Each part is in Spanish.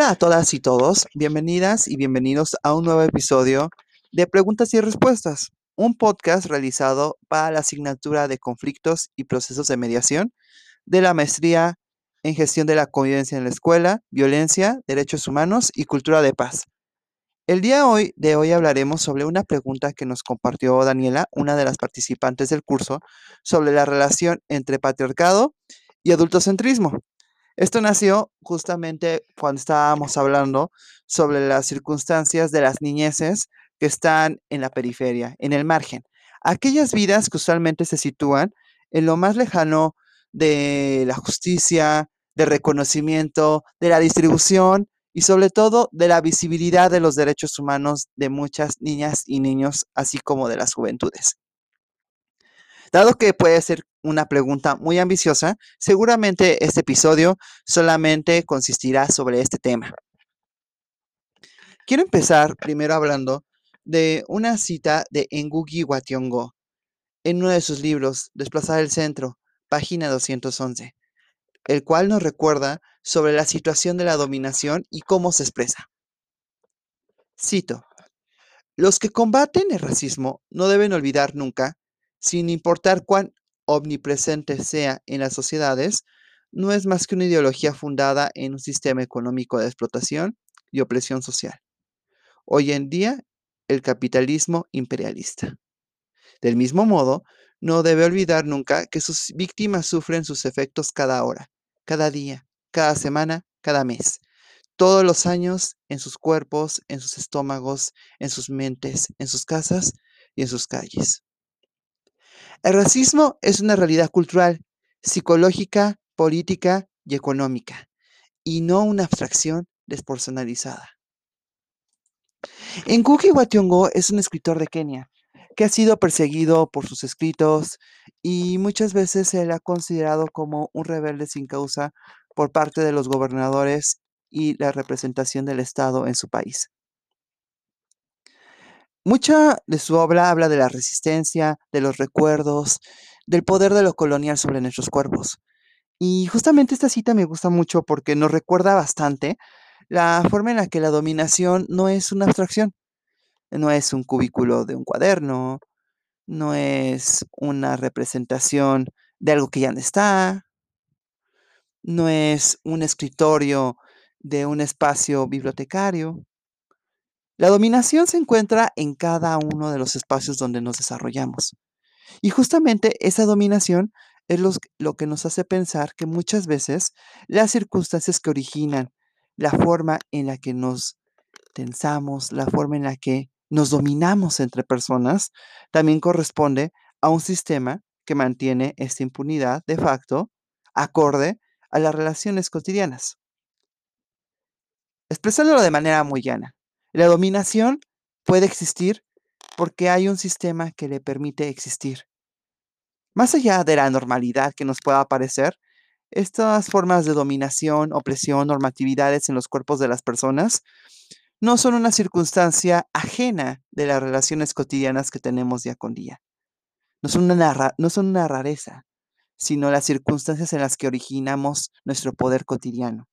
Hola a todas y todos, bienvenidas y bienvenidos a un nuevo episodio de Preguntas y Respuestas, un podcast realizado para la asignatura de conflictos y procesos de mediación de la maestría en gestión de la convivencia en la escuela, violencia, derechos humanos y cultura de paz. El día hoy, de hoy hablaremos sobre una pregunta que nos compartió Daniela, una de las participantes del curso, sobre la relación entre patriarcado y adultocentrismo. Esto nació justamente cuando estábamos hablando sobre las circunstancias de las niñeces que están en la periferia, en el margen. Aquellas vidas que usualmente se sitúan en lo más lejano de la justicia, de reconocimiento, de la distribución y sobre todo de la visibilidad de los derechos humanos de muchas niñas y niños, así como de las juventudes. Dado que puede ser una pregunta muy ambiciosa, seguramente este episodio solamente consistirá sobre este tema. Quiero empezar primero hablando de una cita de Ngugi Wationgo en uno de sus libros, Desplazar el Centro, página 211, el cual nos recuerda sobre la situación de la dominación y cómo se expresa. Cito, los que combaten el racismo no deben olvidar nunca, sin importar cuán omnipresente sea en las sociedades, no es más que una ideología fundada en un sistema económico de explotación y opresión social. Hoy en día, el capitalismo imperialista. Del mismo modo, no debe olvidar nunca que sus víctimas sufren sus efectos cada hora, cada día, cada semana, cada mes, todos los años en sus cuerpos, en sus estómagos, en sus mentes, en sus casas y en sus calles. El racismo es una realidad cultural, psicológica, política y económica, y no una abstracción despersonalizada. Ngugi wa es un escritor de Kenia que ha sido perseguido por sus escritos y muchas veces se le ha considerado como un rebelde sin causa por parte de los gobernadores y la representación del Estado en su país. Mucha de su obra habla de la resistencia, de los recuerdos, del poder de lo colonial sobre nuestros cuerpos. Y justamente esta cita me gusta mucho porque nos recuerda bastante la forma en la que la dominación no es una abstracción, no es un cubículo de un cuaderno, no es una representación de algo que ya no está, no es un escritorio de un espacio bibliotecario. La dominación se encuentra en cada uno de los espacios donde nos desarrollamos. Y justamente esa dominación es lo que nos hace pensar que muchas veces las circunstancias que originan la forma en la que nos tensamos, la forma en la que nos dominamos entre personas, también corresponde a un sistema que mantiene esta impunidad de facto acorde a las relaciones cotidianas. Expresándolo de manera muy llana, la dominación puede existir porque hay un sistema que le permite existir. Más allá de la normalidad que nos pueda parecer, estas formas de dominación, opresión, normatividades en los cuerpos de las personas no son una circunstancia ajena de las relaciones cotidianas que tenemos día con día. No son una, no son una rareza, sino las circunstancias en las que originamos nuestro poder cotidiano.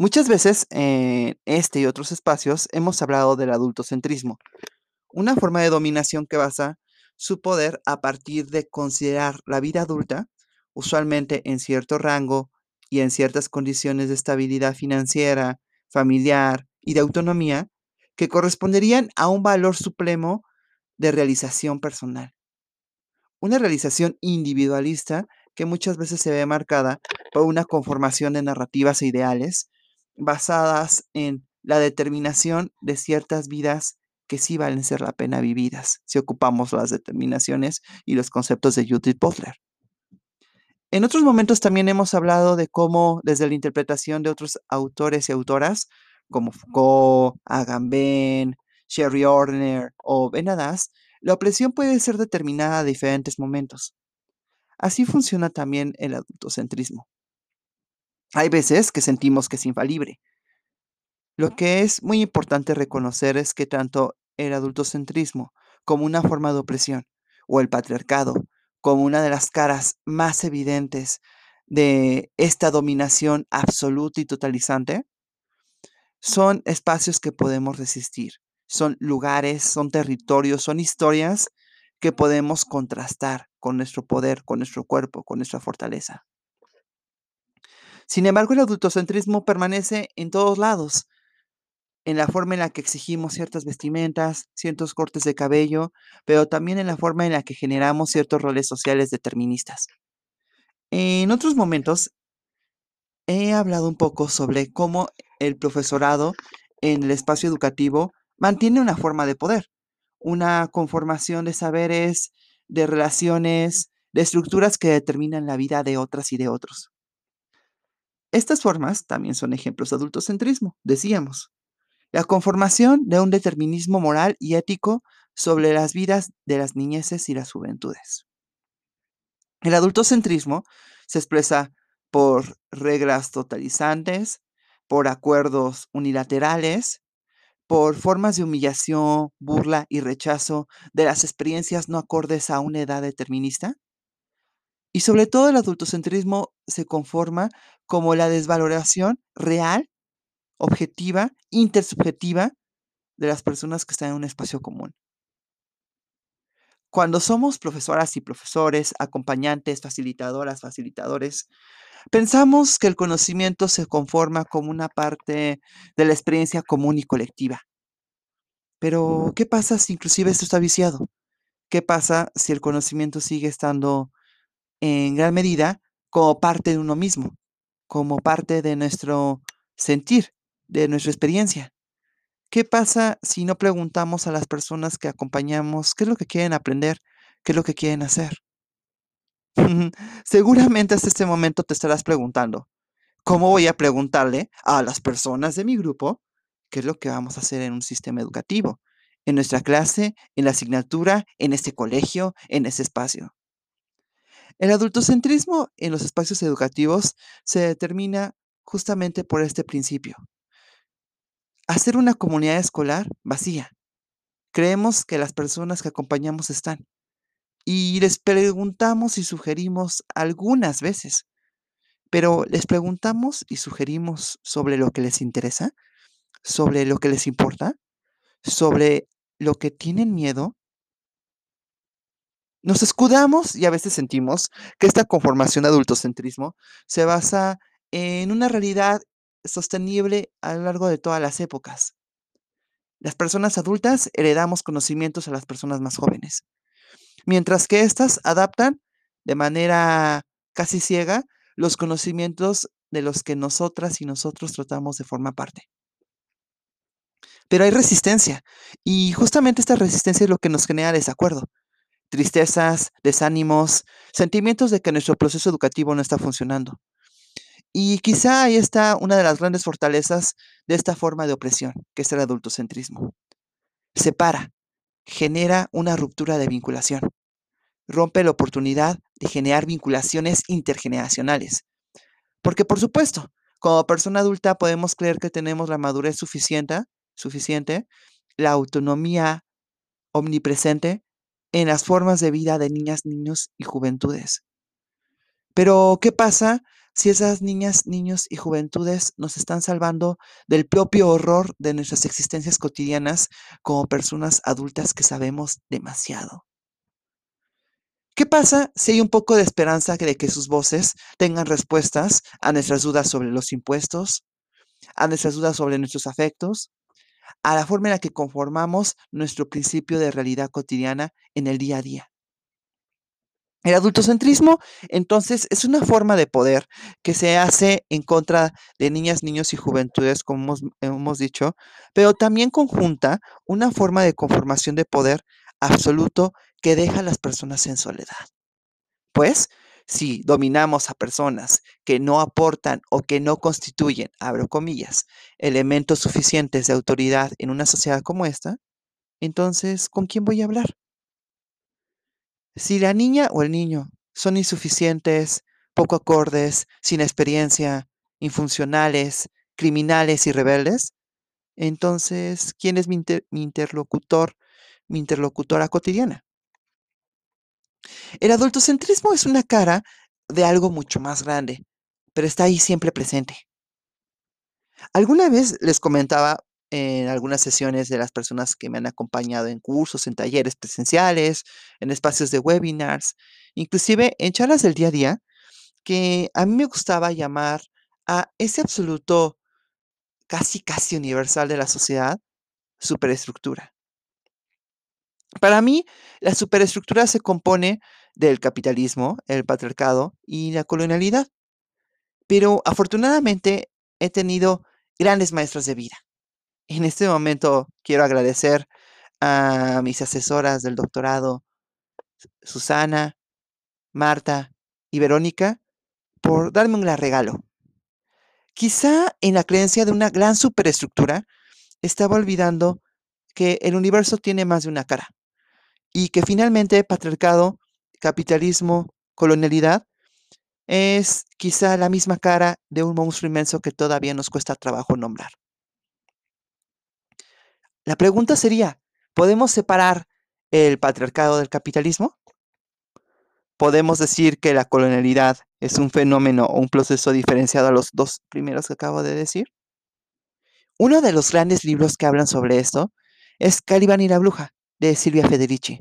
Muchas veces en este y otros espacios hemos hablado del adultocentrismo, una forma de dominación que basa su poder a partir de considerar la vida adulta usualmente en cierto rango y en ciertas condiciones de estabilidad financiera, familiar y de autonomía que corresponderían a un valor supremo de realización personal. Una realización individualista que muchas veces se ve marcada por una conformación de narrativas e ideales basadas en la determinación de ciertas vidas que sí valen ser la pena vividas, si ocupamos las determinaciones y los conceptos de Judith Butler. En otros momentos también hemos hablado de cómo desde la interpretación de otros autores y autoras, como Foucault, Agamben, Sherry Orner o Benadas, la opresión puede ser determinada a diferentes momentos. Así funciona también el adultocentrismo. Hay veces que sentimos que es infalible. Lo que es muy importante reconocer es que tanto el adultocentrismo como una forma de opresión o el patriarcado como una de las caras más evidentes de esta dominación absoluta y totalizante son espacios que podemos resistir, son lugares, son territorios, son historias que podemos contrastar con nuestro poder, con nuestro cuerpo, con nuestra fortaleza. Sin embargo, el adultocentrismo permanece en todos lados, en la forma en la que exigimos ciertas vestimentas, ciertos cortes de cabello, pero también en la forma en la que generamos ciertos roles sociales deterministas. En otros momentos he hablado un poco sobre cómo el profesorado en el espacio educativo mantiene una forma de poder, una conformación de saberes, de relaciones, de estructuras que determinan la vida de otras y de otros. Estas formas también son ejemplos de adultocentrismo, decíamos. La conformación de un determinismo moral y ético sobre las vidas de las niñeces y las juventudes. El adultocentrismo se expresa por reglas totalizantes, por acuerdos unilaterales, por formas de humillación, burla y rechazo de las experiencias no acordes a una edad determinista. Y sobre todo el adultocentrismo se conforma como la desvaloración real, objetiva, intersubjetiva de las personas que están en un espacio común. Cuando somos profesoras y profesores, acompañantes, facilitadoras, facilitadores, Pensamos que el conocimiento se conforma como una parte de la experiencia común y colectiva. Pero, ¿qué pasa si inclusive esto está viciado? ¿Qué pasa si el conocimiento sigue estando en gran medida como parte de uno mismo, como parte de nuestro sentir, de nuestra experiencia? ¿Qué pasa si no preguntamos a las personas que acompañamos qué es lo que quieren aprender, qué es lo que quieren hacer? Seguramente hasta este momento te estarás preguntando, ¿cómo voy a preguntarle a las personas de mi grupo qué es lo que vamos a hacer en un sistema educativo? En nuestra clase, en la asignatura, en este colegio, en ese espacio. El adultocentrismo en los espacios educativos se determina justamente por este principio. Hacer una comunidad escolar vacía. Creemos que las personas que acompañamos están, y les preguntamos y sugerimos algunas veces, pero les preguntamos y sugerimos sobre lo que les interesa, sobre lo que les importa, sobre lo que tienen miedo. Nos escudamos y a veces sentimos que esta conformación de adultocentrismo se basa en una realidad sostenible a lo largo de todas las épocas. Las personas adultas heredamos conocimientos a las personas más jóvenes mientras que éstas adaptan de manera casi ciega los conocimientos de los que nosotras y nosotros tratamos de formar parte. Pero hay resistencia y justamente esta resistencia es lo que nos genera desacuerdo, tristezas, desánimos, sentimientos de que nuestro proceso educativo no está funcionando. Y quizá ahí está una de las grandes fortalezas de esta forma de opresión, que es el adultocentrismo. Separa, genera una ruptura de vinculación. Rompe la oportunidad de generar vinculaciones intergeneracionales. Porque, por supuesto, como persona adulta podemos creer que tenemos la madurez suficiente, suficiente, la autonomía omnipresente en las formas de vida de niñas, niños y juventudes. Pero, ¿qué pasa si esas niñas, niños y juventudes nos están salvando del propio horror de nuestras existencias cotidianas como personas adultas que sabemos demasiado. ¿Qué pasa si hay un poco de esperanza de que sus voces tengan respuestas a nuestras dudas sobre los impuestos, a nuestras dudas sobre nuestros afectos, a la forma en la que conformamos nuestro principio de realidad cotidiana en el día a día? El adultocentrismo, entonces, es una forma de poder que se hace en contra de niñas, niños y juventudes, como hemos, dicho, pero también conjunta una forma de conformación de poder absoluto que deja a las personas en soledad. Pues, si dominamos a personas que no aportan o que no constituyen, abro comillas, elementos suficientes de autoridad en una sociedad como esta, entonces, ¿con quién voy a hablar? Si la niña o el niño son insuficientes, poco acordes, sin experiencia, infuncionales, criminales y rebeldes, entonces, ¿quién es mi, interlocutor, mi interlocutora cotidiana? El adultocentrismo es una cara de algo mucho más grande, pero está ahí siempre presente. Alguna vez les comentaba en algunas sesiones de las personas que me han acompañado en cursos, en talleres presenciales, en espacios de webinars, inclusive en charlas del día a día, que a mí me gustaba llamar a ese absoluto casi, casi universal de la sociedad, superestructura. Para mí, la superestructura se compone del capitalismo, el patriarcado y la colonialidad. Pero afortunadamente he tenido grandes maestros de vida. En este momento quiero agradecer a mis asesoras del doctorado, Susana, Marta y Verónica, por darme un gran regalo. Quizá en la creencia de una gran superestructura estaba olvidando que el universo tiene más de una cara y que finalmente patriarcado, capitalismo, colonialidad es quizá la misma cara de un monstruo inmenso que todavía nos cuesta trabajo nombrar. La pregunta sería, ¿podemos separar el patriarcado del capitalismo? ¿Podemos decir que la colonialidad es un fenómeno o un proceso diferenciado a los dos primeros que acabo de decir? Uno de los grandes libros que hablan sobre esto es Caliban y la bruja, de Silvia Federici.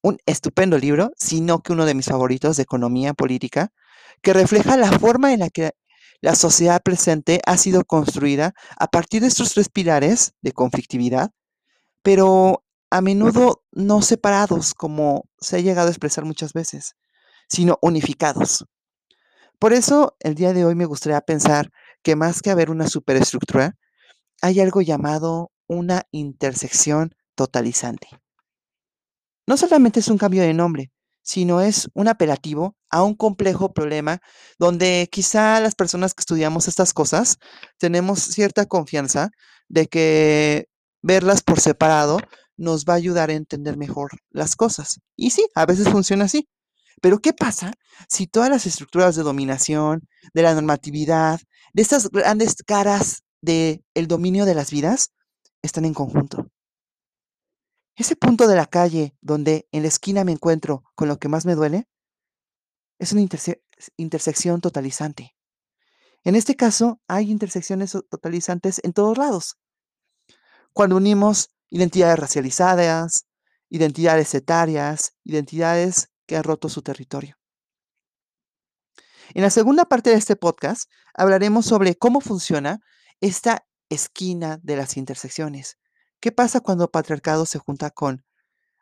Un estupendo libro, sino que uno de mis favoritos de economía política, que refleja la forma en la que la sociedad presente ha sido construida a partir de estos tres pilares de conflictividad, pero a menudo no separados, como se ha llegado a expresar muchas veces, sino unificados. Por eso, el día de hoy me gustaría pensar que más que haber una superestructura, hay algo llamado una intersección totalizante. No solamente es un cambio de nombre, sino es un apelativo a un complejo problema donde quizá las personas que estudiamos estas cosas tenemos cierta confianza de que verlas por separado nos va a ayudar a entender mejor las cosas. Y sí, a veces funciona así. Pero ¿qué pasa si todas las estructuras de dominación, de la normatividad, de estas grandes caras del el dominio de las vidas están en conjunto. Ese punto de la calle donde en la esquina me encuentro con lo que más me duele es una intersección totalizante. En este caso, hay intersecciones totalizantes en todos lados. Cuando unimos identidades racializadas, identidades etarias, identidades que han roto su territorio. En la segunda parte de este podcast hablaremos sobre cómo funciona esta esquina de las intersecciones. ¿Qué pasa cuando patriarcado se junta con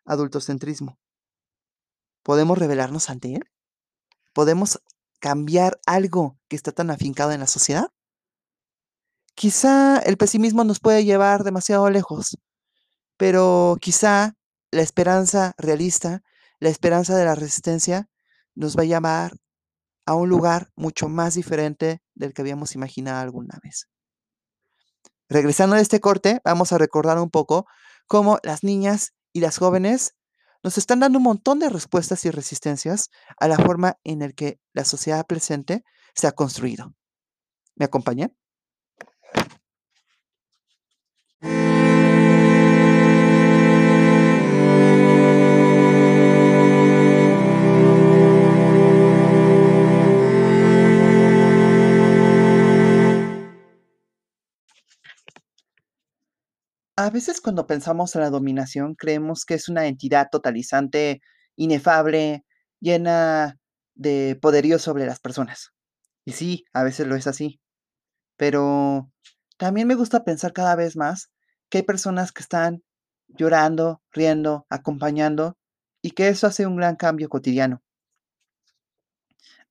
adultocentrismo? ¿Podemos revelarnos ante él? ¿Podemos cambiar algo que está tan afincado en la sociedad? Quizá el pesimismo nos puede llevar demasiado lejos, pero quizá la esperanza realista, la esperanza de la resistencia, nos va a llamar a un lugar mucho más diferente del que habíamos imaginado alguna vez. Regresando a este corte, vamos a recordar un poco cómo las niñas y las jóvenes nos están dando un montón de respuestas y resistencias a la forma en la que la sociedad presente se ha construido. ¿Me acompañan? A veces cuando pensamos en la dominación creemos que es una entidad totalizante, inefable, llena de poderío sobre las personas. Y sí, a veces lo es así. Pero también me gusta pensar cada vez más que hay personas que están llorando, riendo, acompañando y que eso hace un gran cambio cotidiano.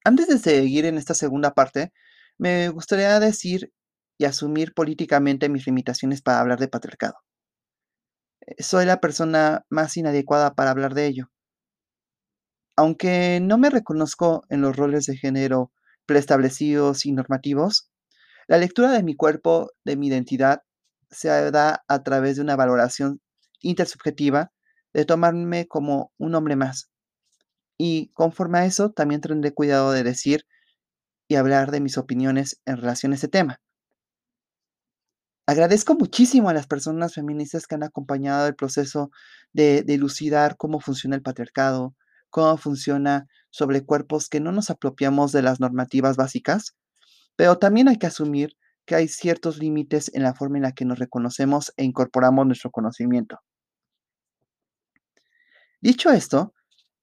Antes de seguir en esta segunda parte, me gustaría decir y asumir políticamente mis limitaciones para hablar de patriarcado. Eh, soy la persona más inadecuada para hablar de ello. Aunque no me reconozco en los roles de género preestablecidos y normativos, la lectura de mi cuerpo, de mi identidad, se da a través de una valoración intersubjetiva de tomarme como un hombre más. Y conforme a eso, también tendré cuidado de decir y hablar de mis opiniones en relación a ese tema. Agradezco muchísimo a las personas feministas que han acompañado el proceso de, de elucidar cómo funciona el patriarcado, cómo funciona sobre cuerpos que no nos apropiamos de las normativas básicas, pero también hay que asumir que hay ciertos límites en la forma en la que nos reconocemos e incorporamos nuestro conocimiento. Dicho esto,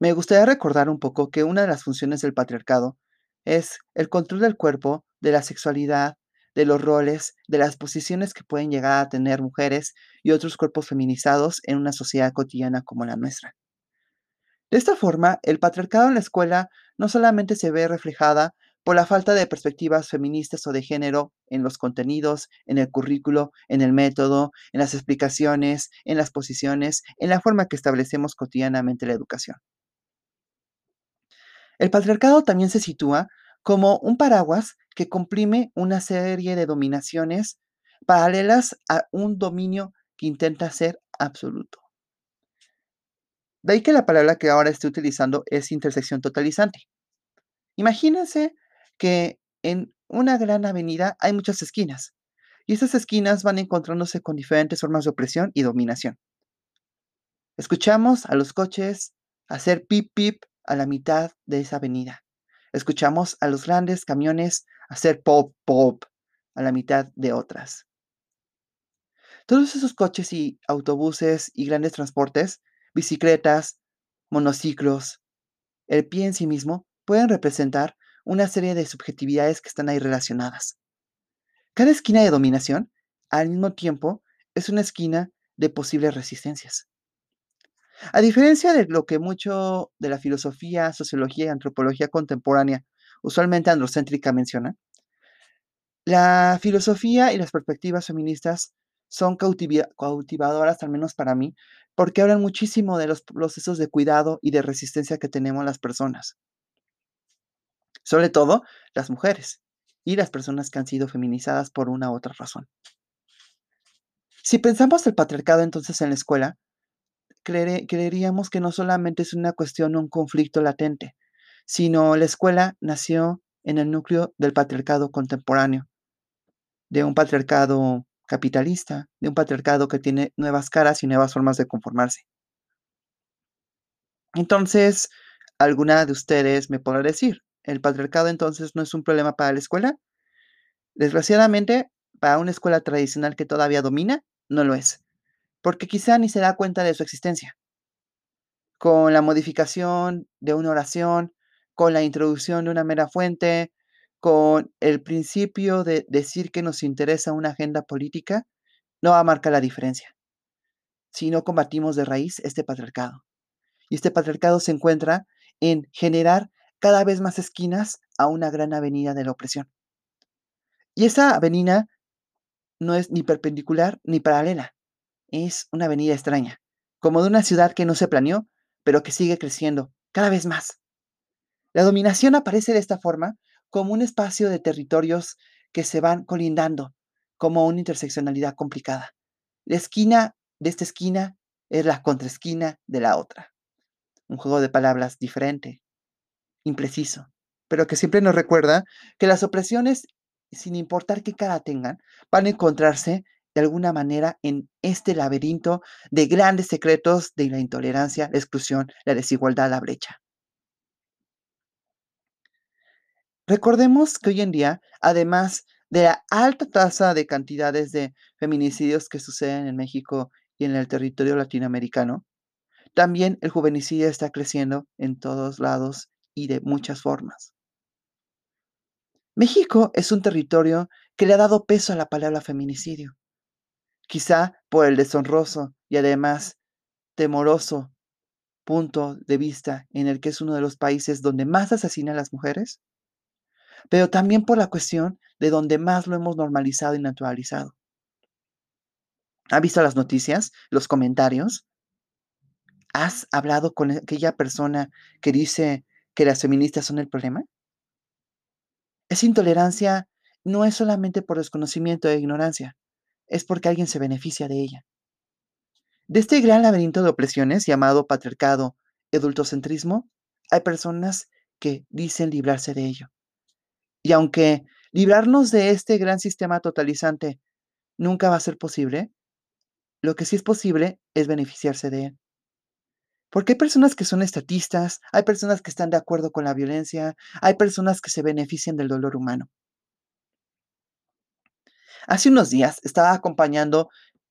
me gustaría recordar un poco que una de las funciones del patriarcado es el control del cuerpo, de la sexualidad, de los roles, de las posiciones que pueden llegar a tener mujeres y otros cuerpos feminizados en una sociedad cotidiana como la nuestra. De esta forma, el patriarcado en la escuela no solamente se ve reflejada por la falta de perspectivas feministas o de género en los contenidos, en el currículo, en el método, en las explicaciones, en las posiciones, en la forma que establecemos cotidianamente la educación. El patriarcado también se sitúa como un paraguas que comprime una serie de dominaciones paralelas a un dominio que intenta ser absoluto. De ahí que la palabra que ahora estoy utilizando es intersección totalizante. Imagínense que en una gran avenida hay muchas esquinas y esas esquinas van encontrándose con diferentes formas de opresión y dominación. Escuchamos a los coches hacer pip pip a la mitad de esa avenida. Escuchamos a los grandes camiones hacer pop pop a la mitad de otras. Todos esos coches y autobuses y grandes transportes, bicicletas, monociclos, el pie en sí mismo, pueden representar una serie de subjetividades que están ahí relacionadas. Cada esquina de dominación, al mismo tiempo, es una esquina de posibles resistencias. A diferencia de lo que mucho de la filosofía, sociología y antropología contemporánea, usualmente androcéntrica, menciona, la filosofía y las perspectivas feministas son cautivadoras, al menos para mí, porque hablan muchísimo de los procesos de cuidado y de resistencia que tenemos las personas. Sobre todo las mujeres y las personas que han sido feminizadas por una u otra razón. Si pensamos el patriarcado entonces en la escuela, creeríamos que no solamente es una cuestión un conflicto latente, sino la escuela nació en el núcleo del patriarcado contemporáneo, de un patriarcado capitalista, de un patriarcado que tiene nuevas caras y nuevas formas de conformarse. Entonces, alguna de ustedes me podrá decir, ¿el patriarcado entonces no es un problema para la escuela? Desgraciadamente, para una escuela tradicional que todavía domina, no lo es porque quizá ni se da cuenta de su existencia. Con la modificación de una oración, con la introducción de una mera fuente, con el principio de decir que nos interesa una agenda política, no va a marcar la diferencia. Si no combatimos de raíz este patriarcado. Y este patriarcado se encuentra en generar cada vez más esquinas a una gran avenida de la opresión. Y esa avenida no es ni perpendicular ni paralela es una avenida extraña, como de una ciudad que no se planeó, pero que sigue creciendo cada vez más. La dominación aparece de esta forma como un espacio de territorios que se van colindando, como una interseccionalidad complicada. La esquina de esta esquina es la contraesquina de la otra. Un juego de palabras diferente, impreciso, pero que siempre nos recuerda que las opresiones, sin importar qué cara tengan, van a encontrarse de alguna manera en este laberinto de grandes secretos de la intolerancia, la exclusión, la desigualdad, la brecha. Recordemos que hoy en día, además de la alta tasa de cantidades de feminicidios que suceden en México y en el territorio latinoamericano, también el juvenicidio está creciendo en todos lados y de muchas formas. México es un territorio que le ha dado peso a la palabra feminicidio quizá por el deshonroso y además temoroso punto de vista en el que es uno de los países donde más asesina a las mujeres, pero también por la cuestión de donde más lo hemos normalizado y naturalizado. ¿Ha visto las noticias, los comentarios? ¿Has hablado con aquella persona que dice que las feministas son el problema? Esa intolerancia no es solamente por desconocimiento e ignorancia, es porque alguien se beneficia de ella. De este gran laberinto de opresiones llamado patriarcado, adultocentrismo, hay personas que dicen librarse de ello. Y aunque librarnos de este gran sistema totalizante nunca va a ser posible, lo que sí es posible es beneficiarse de él. Porque hay personas que son estatistas, hay personas que están de acuerdo con la violencia, hay personas que se benefician del dolor humano. Hace unos días estaba acompañando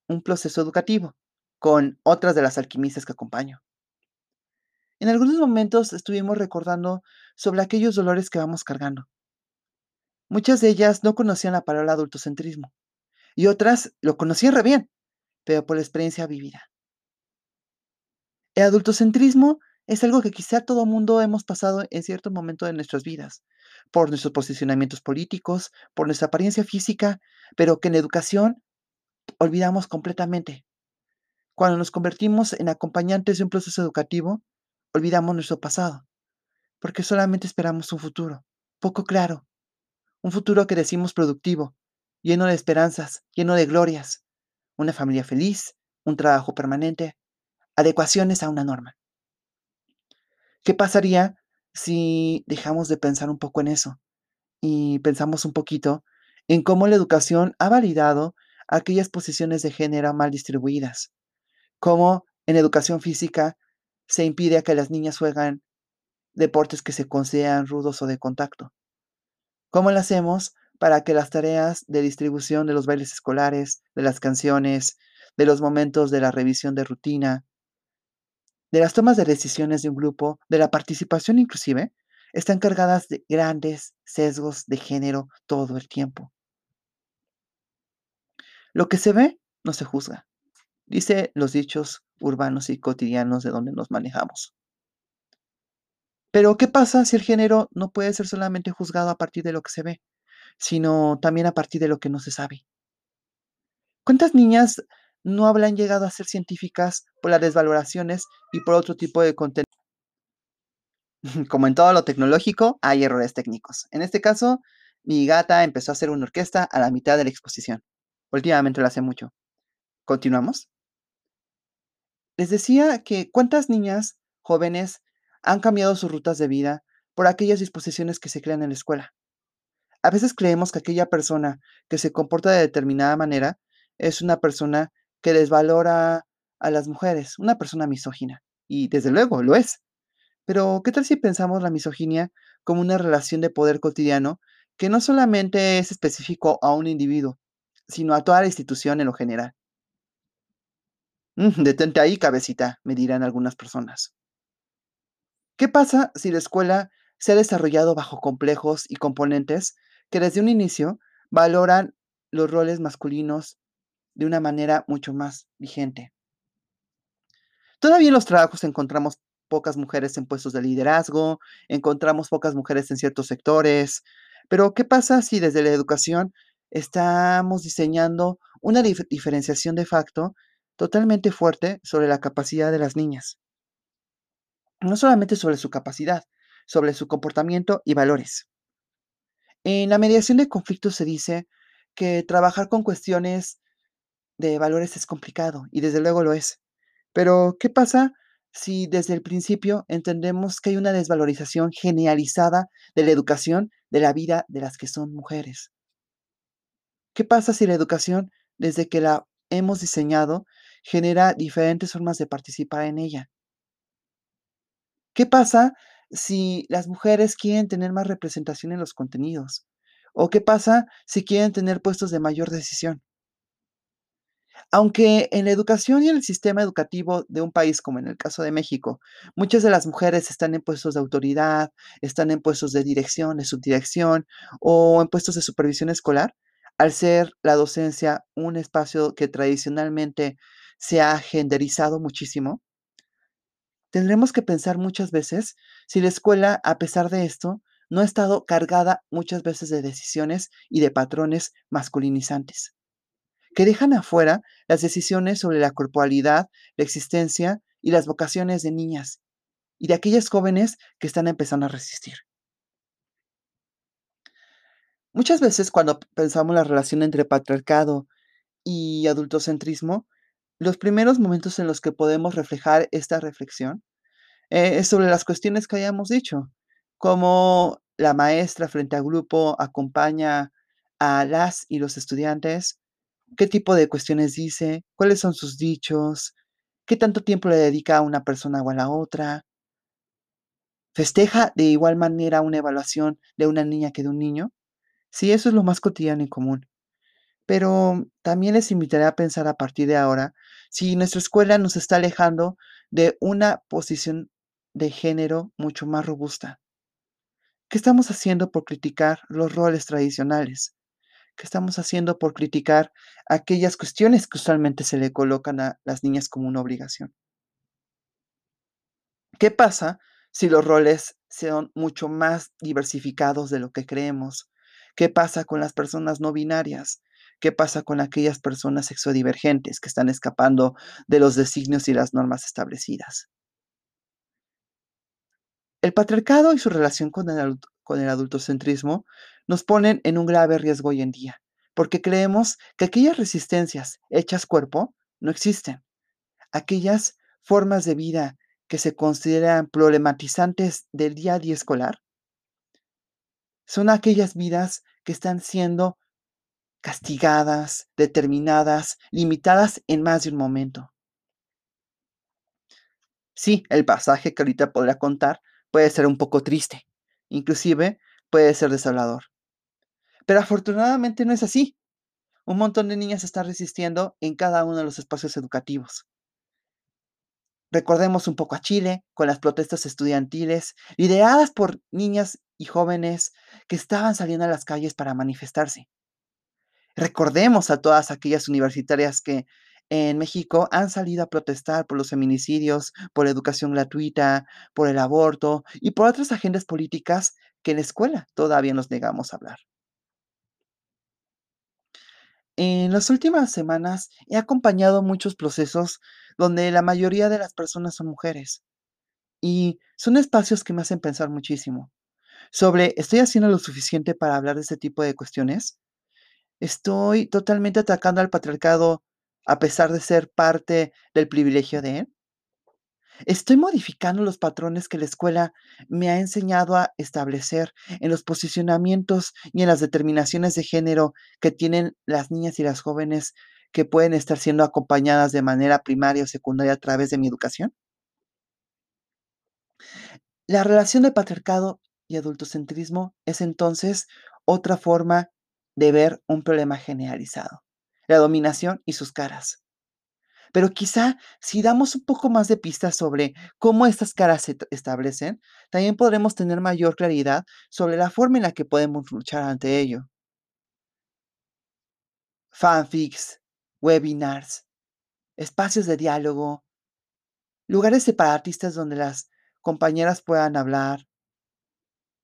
un proceso educativo con otras de las alquimistas que acompaño. En algunos momentos estuvimos recordando sobre aquellos dolores que vamos cargando. Muchas de ellas no conocían la palabra adultocentrismo y otras lo conocían re bien, pero por la experiencia vivida. El adultocentrismo es algo que quizá todo mundo hemos pasado en cierto momento de nuestras vidas, por nuestros posicionamientos políticos, por nuestra apariencia física, pero que en educación olvidamos completamente. Cuando nos convertimos en acompañantes de un proceso educativo, olvidamos nuestro pasado, porque solamente esperamos un futuro, poco claro, un futuro que decimos productivo, lleno de esperanzas, lleno de glorias, una familia feliz, un trabajo permanente, adecuaciones a una norma. ¿Qué pasaría si dejamos de pensar un poco en eso y pensamos un poquito en cómo la educación ha validado aquellas posiciones de género mal distribuidas? Cómo en educación física se impide a que las niñas juegan deportes que se consideran rudos o de contacto. ¿Cómo lo hacemos para que las tareas de distribución de los bailes escolares, de las canciones, de los momentos de la revisión de rutina, de las tomas de decisiones de un grupo, de la participación inclusive, están cargadas de grandes sesgos de género todo el tiempo. Lo que se ve no se juzga, dice los dichos urbanos y cotidianos de donde nos manejamos. Pero, ¿qué pasa si el género no puede ser solamente juzgado a partir de lo que se ve, sino también a partir de lo que no se sabe? ¿Cuántas niñas no habrán llegado a ser científicas por las desvaloraciones y por otro tipo de contenido? Como en todo lo tecnológico, hay errores técnicos. En este caso, mi gata empezó a hacer una orquesta a la mitad de la exposición. Últimamente lo hace mucho. ¿Continuamos? Les decía que cuántas niñas jóvenes han cambiado sus rutas de vida por aquellas disposiciones que se crean en la escuela. A veces creemos que aquella persona que se comporta de determinada manera es una persona que desvalora a las mujeres, una persona misógina. Y desde luego lo es. Pero, ¿qué tal si pensamos la misoginia como una relación de poder cotidiano que no solamente es específico a un individuo, sino a toda la institución en lo general? Mm, detente ahí, cabecita, me dirán algunas personas. ¿Qué pasa si la escuela se ha desarrollado bajo complejos y componentes que desde un inicio valoran los roles masculinos de una manera mucho más vigente? Todavía en los trabajos encontramos pocas mujeres en puestos de liderazgo, encontramos pocas mujeres en ciertos sectores, pero ¿qué pasa si desde la educación estamos diseñando una diferenciación de facto totalmente fuerte sobre la capacidad de las niñas. No solamente sobre su capacidad, sobre su comportamiento y valores. En la mediación de conflictos se dice que trabajar con cuestiones de valores es complicado y desde luego lo es. Pero, ¿qué pasa si desde el principio entendemos que hay una desvalorización generalizada de la educación de la vida de las que son mujeres? ¿Qué pasa si la educación, desde que la hemos diseñado, genera diferentes formas de participar en ella. ¿Qué pasa si las mujeres quieren tener más representación en los contenidos? ¿O qué pasa si quieren tener puestos de mayor decisión? Aunque en la educación y en el sistema educativo de un país como en el caso de México, muchas de las mujeres están en puestos de autoridad, están en puestos de dirección, de subdirección o en puestos de supervisión escolar, al ser la docencia un espacio que tradicionalmente se ha genderizado muchísimo, tendremos que pensar muchas veces si la escuela, a pesar de esto, no ha estado cargada muchas veces de decisiones y de patrones masculinizantes, que dejan afuera las decisiones sobre la corporalidad, la existencia y las vocaciones de niñas y de aquellas jóvenes que están empezando a resistir. Muchas veces cuando pensamos la relación entre patriarcado y adultocentrismo, los primeros momentos en los que podemos reflejar esta reflexión eh, es sobre las cuestiones que hayamos dicho, cómo la maestra frente al grupo acompaña a las y los estudiantes, qué tipo de cuestiones dice, cuáles son sus dichos, ¿Qué tanto tiempo le dedica a una persona o a la otra? ¿Festeja de igual manera una evaluación de una niña que de un niño? Sí, eso es lo más cotidiano y común. Pero también les invitaré a pensar a partir de ahora si nuestra escuela nos está alejando de una posición de género mucho más robusta. ¿Qué estamos haciendo por criticar los roles tradicionales? ¿Qué estamos haciendo por criticar aquellas cuestiones que usualmente se le colocan a las niñas como una obligación? ¿Qué pasa si los roles son mucho más diversificados de lo que creemos? ¿Qué pasa con las personas no binarias? ¿Qué pasa con aquellas personas sexodivergentes que están escapando de los designios y las normas establecidas? El patriarcado y su relación con el, con el adultocentrismo nos ponen en un grave riesgo hoy en día, porque creemos que aquellas resistencias hechas cuerpo no existen. Aquellas formas de vida que se consideran problematizantes del día a día escolar son aquellas vidas que están siendo castigadas, determinadas, limitadas en más de un momento. Sí, el pasaje que ahorita podrá contar puede ser un poco triste, inclusive puede ser desolador. Pero afortunadamente no es así. Un montón de niñas están resistiendo en cada uno de los espacios educativos. Recordemos un poco a Chile con las protestas estudiantiles lideradas por niñas y jóvenes que estaban saliendo a las calles para manifestarse. Recordemos a todas aquellas universitarias que en México han salido a protestar por los feminicidios, por la educación gratuita, por el aborto y por otras agendas políticas que en la escuela todavía nos negamos a hablar. En las últimas semanas he acompañado muchos procesos donde la mayoría de las personas son mujeres y son espacios que me hacen pensar muchísimo sobre, ¿estoy haciendo lo suficiente para hablar de este tipo de cuestiones? ¿Estoy totalmente atacando al patriarcado a pesar de ser parte del privilegio de él? ¿Estoy modificando los patrones que la escuela me ha enseñado a establecer en los posicionamientos y en las determinaciones de género que tienen las niñas y las jóvenes que pueden estar siendo acompañadas de manera primaria o secundaria a través de mi educación? La relación de patriarcado y adultocentrismo es entonces otra forma de ver un problema generalizado, la dominación y sus caras. Pero quizá si damos un poco más de pistas sobre cómo estas caras se establecen, también podremos tener mayor claridad sobre la forma en la que podemos luchar ante ello. Fanfics, webinars, espacios de diálogo, lugares separatistas donde las compañeras puedan hablar,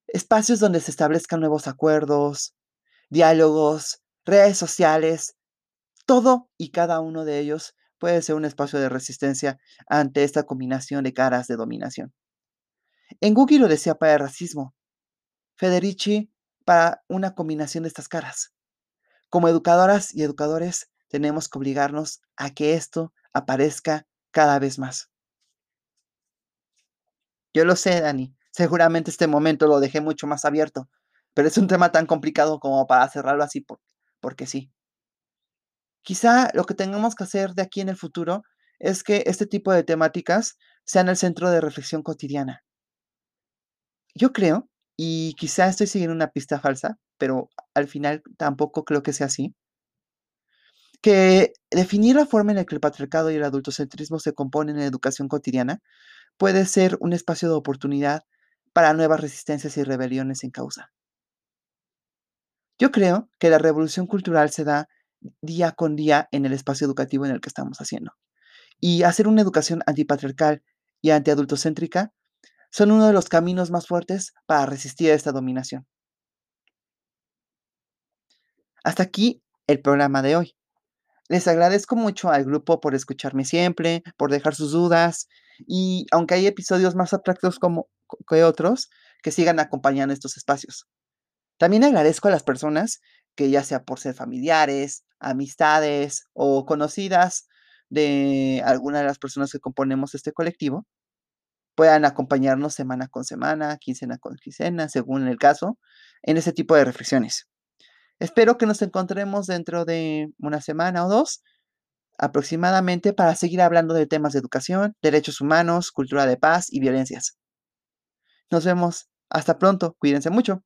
espacios donde se establezcan nuevos acuerdos, diálogos, redes sociales, todo y cada uno de ellos puede ser un espacio de resistencia ante esta combinación de caras de dominación. En Google lo decía para el racismo, Federici para una combinación de estas caras. Como educadoras y educadores tenemos que obligarnos a que esto aparezca cada vez más. Yo lo sé, Dani, seguramente este momento lo dejé mucho más abierto, pero es un tema tan complicado como para cerrarlo así porque sí. Quizá lo que tengamos que hacer de aquí en el futuro es que este tipo de temáticas sean el centro de reflexión cotidiana. Yo creo, y quizá estoy siguiendo una pista falsa, pero al final tampoco creo que sea así, que definir la forma en la que el patriarcado y el adultocentrismo se componen en la educación cotidiana puede ser un espacio de oportunidad para nuevas resistencias y rebeliones en causa. Yo creo que la revolución cultural se da día con día en el espacio educativo en el que estamos haciendo. Y hacer una educación antipatriarcal y antiadultocéntrica son uno de los caminos más fuertes para resistir a esta dominación. Hasta aquí el programa de hoy. Les agradezco mucho al grupo por escucharme siempre, por dejar sus dudas y aunque hay episodios más abstractos como que otros, que sigan acompañando estos espacios. También agradezco a las personas que ya sea por ser familiares, amistades o conocidas de alguna de las personas que componemos este colectivo, puedan acompañarnos semana con semana, quincena con quincena, según el caso, en ese tipo de reflexiones. Espero que nos encontremos dentro de una semana o dos aproximadamente para seguir hablando de temas de educación, derechos humanos, cultura de paz y violencias. Nos vemos. Hasta pronto. Cuídense mucho.